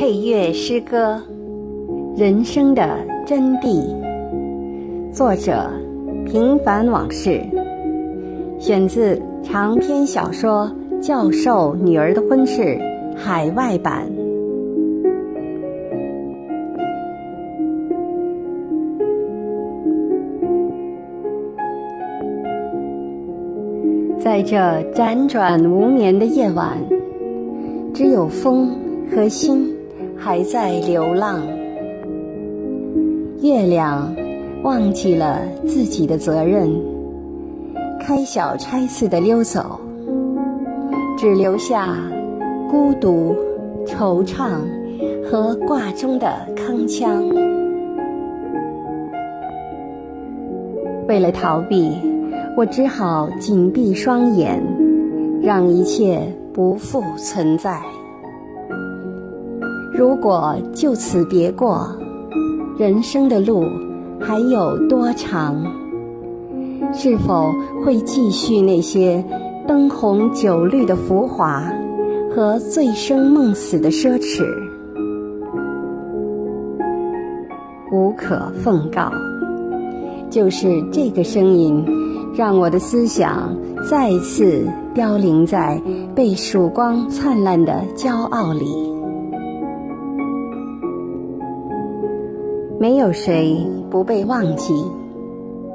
配乐诗歌《人生的真谛》，作者平凡往事，选自长篇小说《教授女儿的婚事》海外版。在这辗转无眠的夜晚，只有风和心。还在流浪，月亮忘记了自己的责任，开小差似的溜走，只留下孤独、惆怅和挂钟的铿锵。为了逃避，我只好紧闭双眼，让一切不复存在。如果就此别过，人生的路还有多长？是否会继续那些灯红酒绿的浮华和醉生梦死的奢侈？无可奉告，就是这个声音，让我的思想再次凋零在被曙光灿烂的骄傲里。没有谁不被忘记，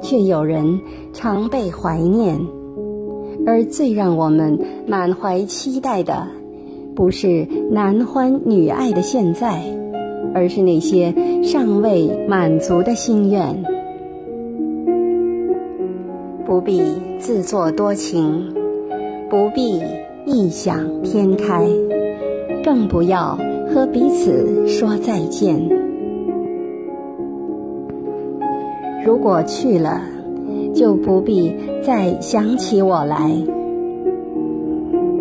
却有人常被怀念。而最让我们满怀期待的，不是男欢女爱的现在，而是那些尚未满足的心愿。不必自作多情，不必异想天开，更不要和彼此说再见。如果去了，就不必再想起我来。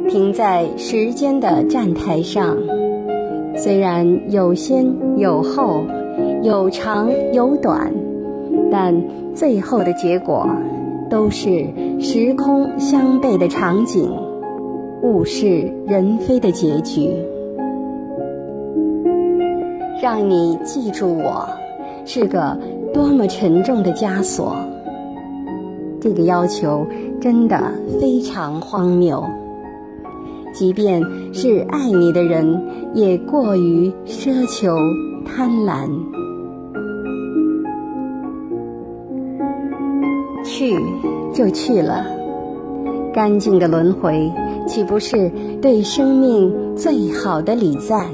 停在时间的站台上，虽然有先有后，有长有短，但最后的结果都是时空相悖的场景，物是人非的结局。让你记住我，是个。多么沉重的枷锁！这个要求真的非常荒谬。即便是爱你的人，也过于奢求贪婪。去就去了，干净的轮回，岂不是对生命最好的礼赞？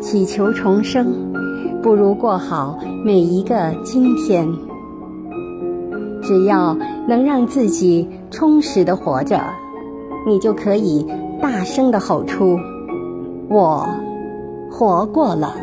祈求重生。不如过好每一个今天。只要能让自己充实的活着，你就可以大声的吼出：“我活过了。”